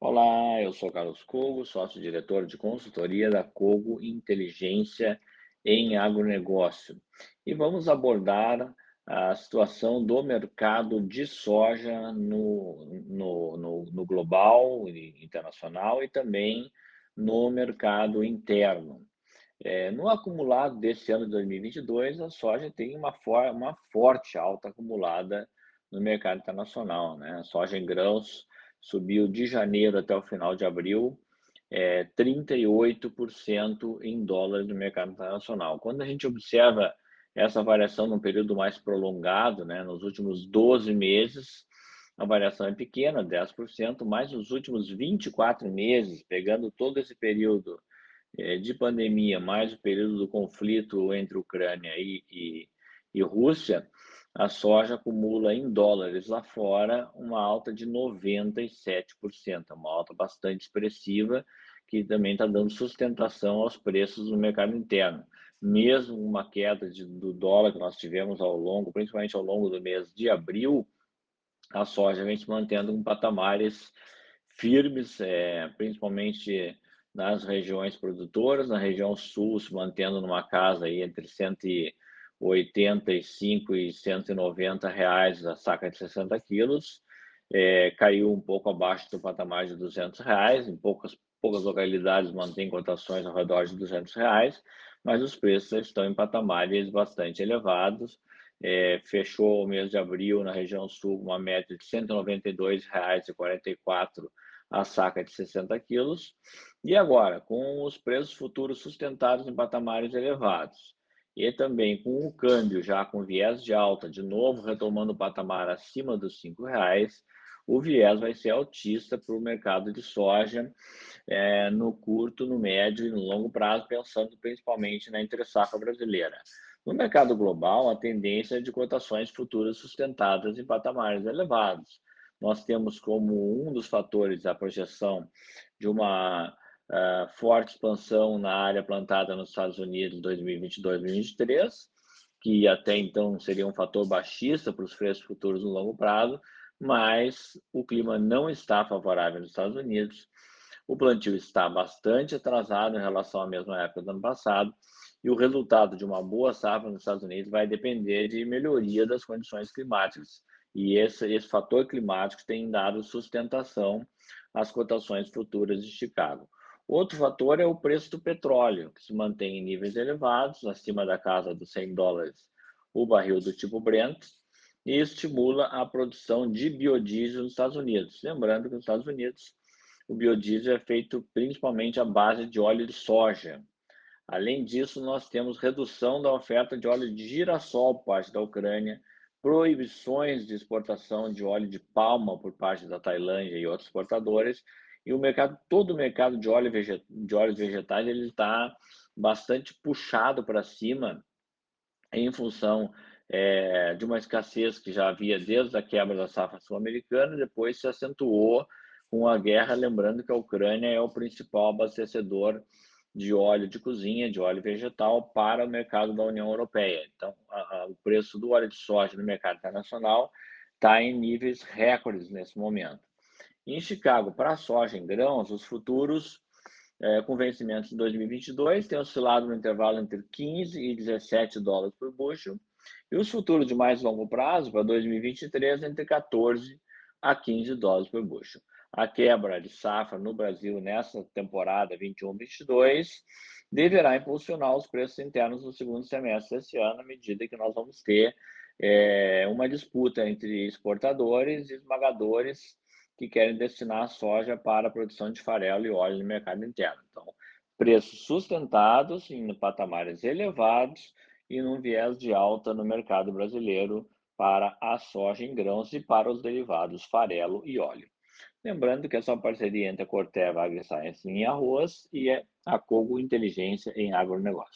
Olá, eu sou Carlos Cogo, sócio-diretor de consultoria da Cogo Inteligência em Agronegócio. E vamos abordar a situação do mercado de soja no, no, no, no global e internacional e também no mercado interno. É, no acumulado desse ano de 2022, a soja tem uma, for uma forte alta acumulada no mercado internacional. Né? A soja em grãos subiu de janeiro até o final de abril é, 38% em dólares no mercado internacional. Quando a gente observa essa variação num período mais prolongado, né, nos últimos 12 meses, a variação é pequena, 10%, mas nos últimos 24 meses, pegando todo esse período é, de pandemia, mais o período do conflito entre Ucrânia e, e, e Rússia, a soja acumula em dólares lá fora uma alta de 97%, uma alta bastante expressiva, que também está dando sustentação aos preços no mercado interno. Mesmo uma queda de, do dólar que nós tivemos ao longo, principalmente ao longo do mês de abril, a soja vem se mantendo em patamares firmes, é, principalmente nas regiões produtoras, na região sul se mantendo numa casa aí entre 100 e 85 e 190 reais a saca de 60 quilos, é, caiu um pouco abaixo do patamar de 200 reais, em poucas, poucas localidades mantém cotações ao redor de 200 reais, mas os preços estão em patamares bastante elevados, é, fechou o mês de abril na região sul uma média de R$ 192,44 a saca de 60 quilos, e agora, com os preços futuros sustentados em patamares elevados, e também com o câmbio já com viés de alta, de novo retomando o patamar acima dos R$ reais, o viés vai ser altista para o mercado de soja é, no curto, no médio e no longo prazo, pensando principalmente na entre-safra brasileira. No mercado global, a tendência é de cotações futuras sustentadas em patamares elevados. Nós temos como um dos fatores a projeção de uma uh, forte expansão na área plantada nos Estados Unidos 2022-2023, que até então seria um fator baixista para os preços futuros no longo prazo, mas o clima não está favorável nos Estados Unidos. O plantio está bastante atrasado em relação à mesma época do ano passado, e o resultado de uma boa safra nos Estados Unidos vai depender de melhoria das condições climáticas. E esse, esse fator climático tem dado sustentação às cotações futuras de Chicago. Outro fator é o preço do petróleo, que se mantém em níveis elevados, acima da casa dos 100 dólares o barril do tipo Brent, e estimula a produção de biodiesel nos Estados Unidos. Lembrando que nos Estados Unidos o biodiesel é feito principalmente à base de óleo de soja. Além disso, nós temos redução da oferta de óleo de girassol por parte da Ucrânia, proibições de exportação de óleo de palma por parte da Tailândia e outros exportadores, e o mercado, todo o mercado de, óleo veget, de óleos vegetais, ele está bastante puxado para cima em função é, de uma escassez que já havia desde a quebra da safra sul-americana, depois se acentuou com a guerra, lembrando que a Ucrânia é o principal abastecedor de óleo de cozinha, de óleo vegetal para o mercado da União Europeia. Então, a, a, o preço do óleo de soja no mercado internacional está em níveis recordes nesse momento. Em Chicago, para soja em grãos, os futuros é, com vencimentos em 2022 têm oscilado no intervalo entre 15 e 17 dólares por bushel, e os futuros de mais longo prazo, para 2023, entre 14 a 15 dólares por bushel. A quebra de safra no Brasil nessa temporada 21-22 deverá impulsionar os preços internos no segundo semestre desse ano, à medida que nós vamos ter é, uma disputa entre exportadores e esmagadores que querem destinar a soja para a produção de farelo e óleo no mercado interno. Então, preços sustentados em patamares elevados e num viés de alta no mercado brasileiro para a soja em grãos e para os derivados farelo e óleo. Lembrando que essa é parceria entre a Corteva AgriScience em arroz e a Cogo Inteligência em agronegócio.